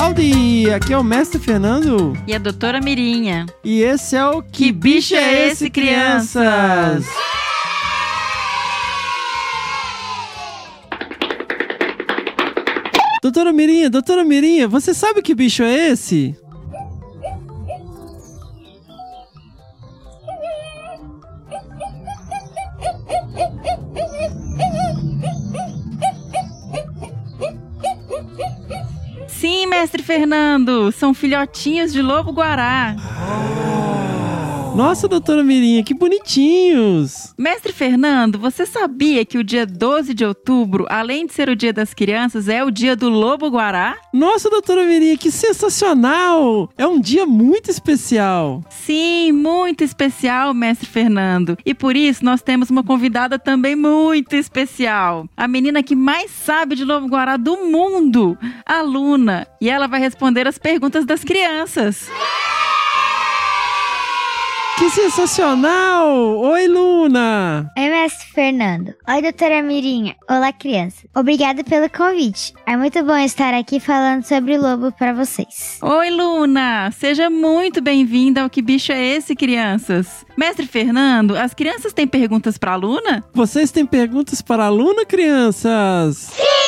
Howdy! Aqui é o Mestre Fernando. E a doutora Mirinha. E esse é o Que, que Bicho é Esse, crianças? Doutora Mirinha, doutora Mirinha, você sabe que bicho é esse? Mestre Fernando, são filhotinhos de lobo-guará. Nossa, doutora Mirinha, que bonitinhos! Mestre Fernando, você sabia que o dia 12 de outubro, além de ser o dia das crianças, é o dia do lobo-guará? Nossa, doutora Mirinha, que sensacional! É um dia muito especial. Sim, muito especial, mestre Fernando. E por isso nós temos uma convidada também muito especial. A menina que mais sabe de lobo-guará do mundo, a Luna. E ela vai responder as perguntas das crianças. Que sensacional! Oi, Luna! Oi, mestre Fernando. Oi, doutora Mirinha. Olá, criança. Obrigada pelo convite. É muito bom estar aqui falando sobre o lobo para vocês. Oi, Luna! Seja muito bem-vinda ao Que Bicho é Esse, crianças? Mestre Fernando, as crianças têm perguntas para a Luna? Vocês têm perguntas para a Luna, crianças? Sim!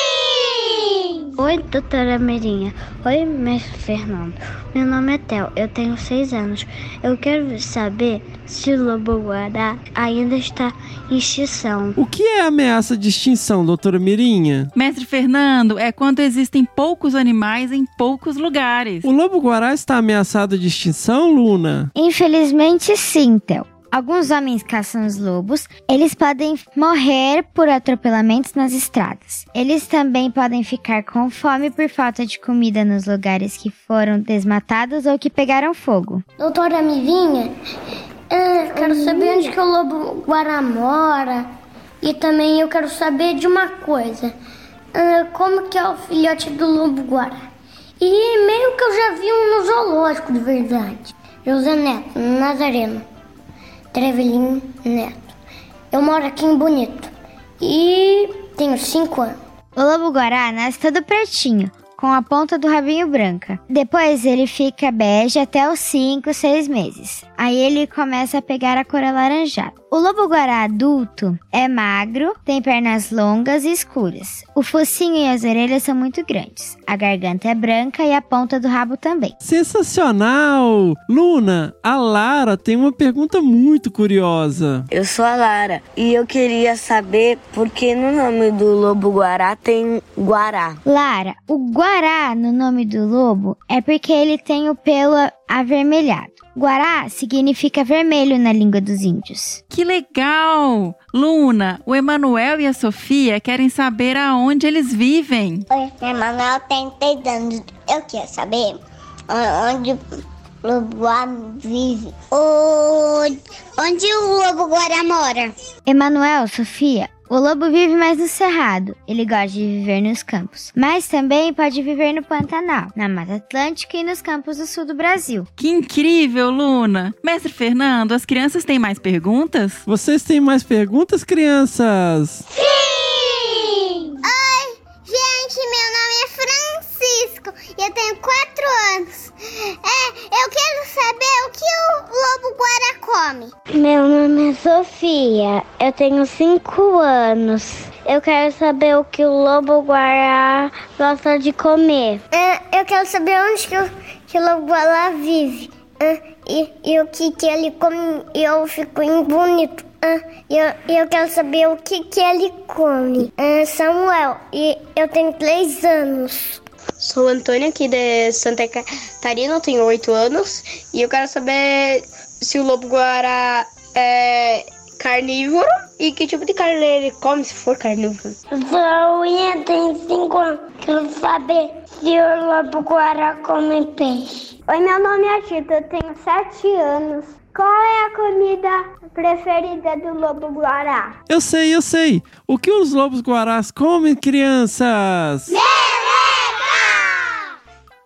Oi, doutora Mirinha. Oi, mestre Fernando. Meu nome é Theo, eu tenho seis anos. Eu quero saber se o lobo-guará ainda está em extinção. O que é ameaça de extinção, doutora Mirinha? Mestre Fernando, é quando existem poucos animais em poucos lugares. O lobo-guará está ameaçado de extinção, Luna? Infelizmente sim, Theo. Alguns homens caçam os lobos. Eles podem morrer por atropelamentos nas estradas. Eles também podem ficar com fome por falta de comida nos lugares que foram desmatados ou que pegaram fogo. Doutora Mivinha, eu quero saber onde que o lobo guará mora. E também eu quero saber de uma coisa. Como que é o filhote do lobo guará? E meio que eu já vi um no zoológico de verdade. José Neto, Nazareno. Trevelin Neto. Eu moro aqui em Bonito e tenho 5 anos. O lobo-guará nasce todo pretinho, com a ponta do rabinho branca. Depois ele fica bege até os 5, 6 meses. Aí ele começa a pegar a cor alaranjada. O lobo-guará adulto é magro, tem pernas longas e escuras. O focinho e as orelhas são muito grandes. A garganta é branca e a ponta do rabo também. Sensacional! Luna, a Lara tem uma pergunta muito curiosa. Eu sou a Lara e eu queria saber por que no nome do lobo-guará tem guará. Lara, o guará no nome do lobo é porque ele tem o pelo avermelhado. Guará significa vermelho na língua dos índios. Que legal! Luna, o Emanuel e a Sofia querem saber aonde eles vivem. Oi, Emanuel tem 3 anos. Eu quero saber onde o lobo vive. Onde o lobo guará mora? Emanuel, Sofia, o lobo vive mais no cerrado, ele gosta de viver nos campos, mas também pode viver no Pantanal, na Mata Atlântica e nos campos do sul do Brasil. Que incrível, Luna! Mestre Fernando, as crianças têm mais perguntas? Vocês têm mais perguntas, crianças? Sim! Eu quero saber o que o lobo-guará come. Meu nome é Sofia, eu tenho 5 anos. Eu quero saber o que o lobo-guará gosta de comer. É, eu quero saber onde que o, que o lobo-guará vive. É, e, e, o que, que ele come. E eu fico bonito. E eu, eu quero saber o que, que ele come. É, Samuel, e eu tenho 3 anos. Sou Antônia aqui de Santa Catarina, eu tenho 8 anos e eu quero saber se o lobo-guará é carnívoro e que tipo de carne ele come se for carnívoro. Zoinha tem 5 anos, quero saber se o lobo-guará come peixe. Oi, meu nome é Tita, eu tenho 7 anos. Qual é a comida preferida do lobo-guará? Eu sei, eu sei. O que os lobos-guarás comem, crianças?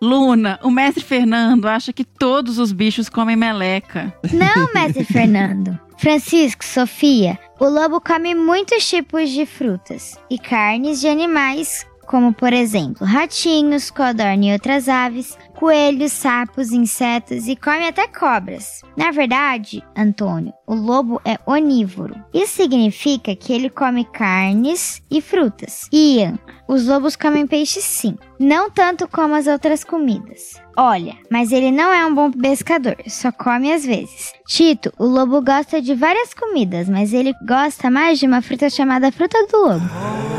Luna, o mestre Fernando acha que todos os bichos comem meleca. Não, mestre Fernando. Francisco, Sofia, o lobo come muitos tipos de frutas e carnes de animais como por exemplo ratinhos, codorna e outras aves, coelhos, sapos, insetos e come até cobras. Na verdade, Antônio, o lobo é onívoro. Isso significa que ele come carnes e frutas. Ian, os lobos comem peixe sim, não tanto como as outras comidas. Olha, mas ele não é um bom pescador, só come às vezes. Tito, o lobo gosta de várias comidas, mas ele gosta mais de uma fruta chamada fruta do lobo.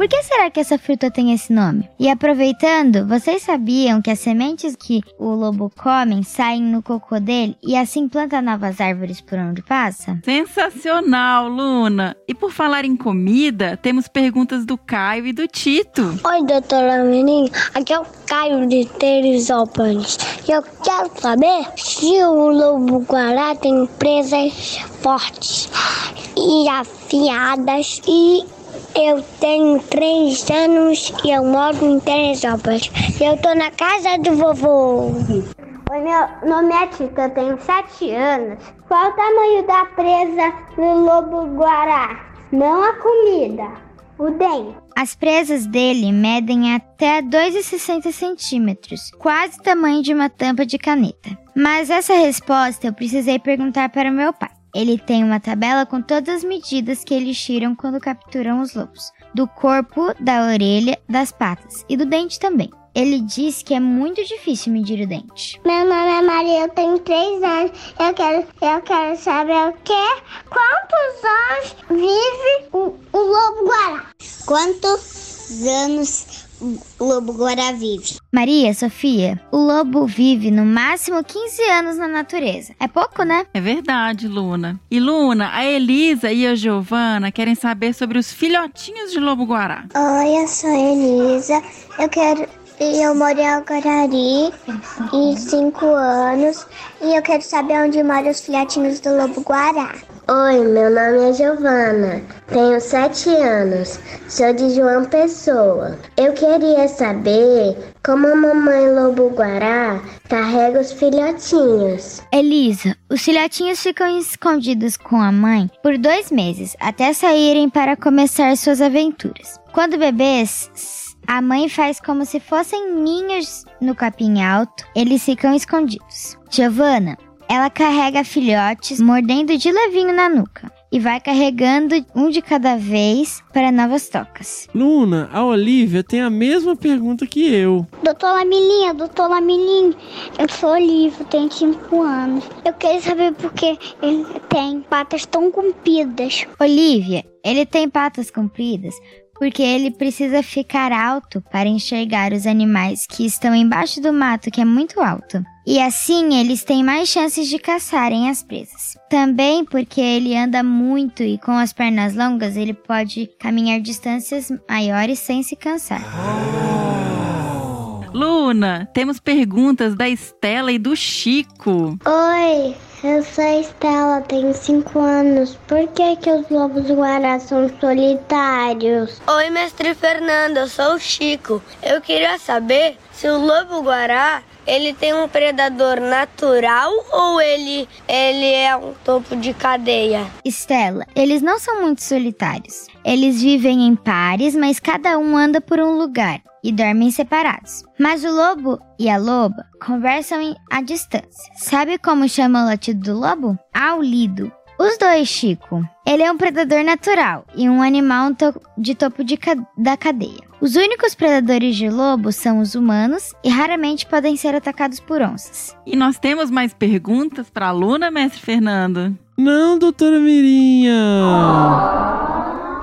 Por que será que essa fruta tem esse nome? E aproveitando, vocês sabiam que as sementes que o lobo come saem no cocô dele e assim planta novas árvores por onde passa? Sensacional, Luna! E por falar em comida, temos perguntas do Caio e do Tito. Oi, doutora Menin. Aqui é o Caio de Teresópolis. E eu quero saber se o lobo-guará tem presas fortes e afiadas e eu tenho três anos e eu moro em Teresópolis. Eu tô na casa do vovô. Oi, meu nome é Tita, eu tenho sete anos. Qual o tamanho da presa do lobo-guará? Não a comida, o dente. As presas dele medem até 2,60 centímetros, quase o tamanho de uma tampa de caneta. Mas essa resposta eu precisei perguntar para o meu pai. Ele tem uma tabela com todas as medidas que eles tiram quando capturam os lobos: do corpo, da orelha, das patas e do dente também. Ele diz que é muito difícil medir o dente. Meu nome é Maria, eu tenho três anos. Eu quero, eu quero saber o quê? Quantos anos vive o, o lobo-guará? Quantos anos o lobo-guará vive? Maria, Sofia, o lobo vive no máximo 15 anos na natureza. É pouco, né? É verdade, Luna. E Luna, a Elisa e a Giovana querem saber sobre os filhotinhos de lobo-guará. Oi, eu sou a Elisa. Eu quero. Eu moro em Algarari e 5 anos. E eu quero saber onde moram os filhotinhos do lobo-guará. Oi, meu nome é Giovana, tenho sete anos, sou de João Pessoa. Eu queria saber como a mamãe lobo-guará carrega os filhotinhos. Elisa, os filhotinhos ficam escondidos com a mãe por dois meses até saírem para começar suas aventuras. Quando bebês, a mãe faz como se fossem ninhos no capim alto, eles ficam escondidos. Giovana, ela carrega filhotes mordendo de levinho na nuca e vai carregando um de cada vez para novas tocas. Luna, a Olivia tem a mesma pergunta que eu. Doutor Lamilinha, doutor Lamilinha, eu sou Olivia, tenho 5 anos. Eu quero saber por que ele tem patas tão compridas. Olivia, ele tem patas compridas porque ele precisa ficar alto para enxergar os animais que estão embaixo do mato, que é muito alto. E assim eles têm mais chances de caçarem as presas. Também porque ele anda muito e com as pernas longas ele pode caminhar distâncias maiores sem se cansar. Luna, temos perguntas da Estela e do Chico. Oi, eu sou a Estela, tenho 5 anos. Por que, que os lobos guará são solitários? Oi, mestre Fernando, eu sou o Chico. Eu queria saber se o lobo guará ele tem um predador natural ou ele ele é um topo de cadeia? Estela, eles não são muito solitários. Eles vivem em pares, mas cada um anda por um lugar e dormem separados. Mas o lobo e a loba conversam à distância. Sabe como chama o latido do lobo? Aulido. Os dois, Chico. Ele é um predador natural e um animal to de topo de ca da cadeia. Os únicos predadores de lobo são os humanos e raramente podem ser atacados por onças. E nós temos mais perguntas para a Luna, mestre Fernando? Não, doutora Mirinha.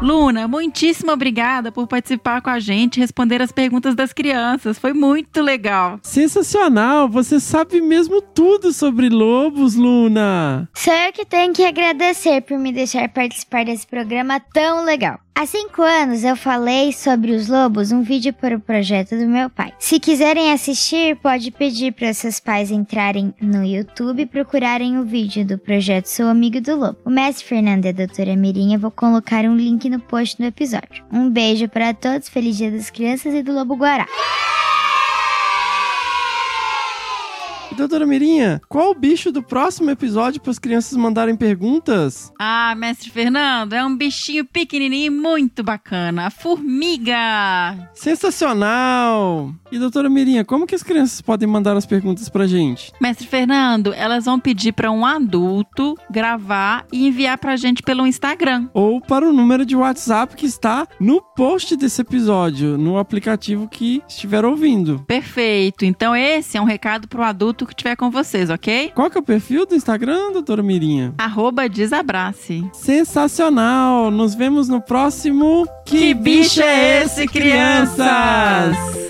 Luna, muitíssimo obrigada por participar com a gente e responder as perguntas das crianças. Foi muito legal. Sensacional! Você sabe mesmo tudo sobre lobos, Luna. Sou eu que tenho que agradecer por me deixar participar desse programa tão legal. Há cinco anos eu falei sobre os lobos um vídeo para o projeto do meu pai. Se quiserem assistir, pode pedir para seus pais entrarem no YouTube e procurarem o vídeo do projeto Sou Amigo do Lobo. O mestre Fernando e a doutora Mirinha vou colocar um link no post do episódio. Um beijo para todos, feliz dia das crianças e do Lobo Guará. Doutora Mirinha, qual o bicho do próximo episódio para as crianças mandarem perguntas? Ah, mestre Fernando, é um bichinho pequenininho e muito bacana. A formiga. Sensacional! E doutora Mirinha, como que as crianças podem mandar as perguntas pra gente? Mestre Fernando, elas vão pedir para um adulto gravar e enviar pra gente pelo Instagram. Ou para o número de WhatsApp que está no post desse episódio, no aplicativo que estiver ouvindo. Perfeito. Então esse é um recado pro adulto que estiver com vocês, ok? Qual que é o perfil do Instagram, doutora Mirinha? Arroba desabrace. Sensacional! Nos vemos no próximo Que bicho é esse, crianças?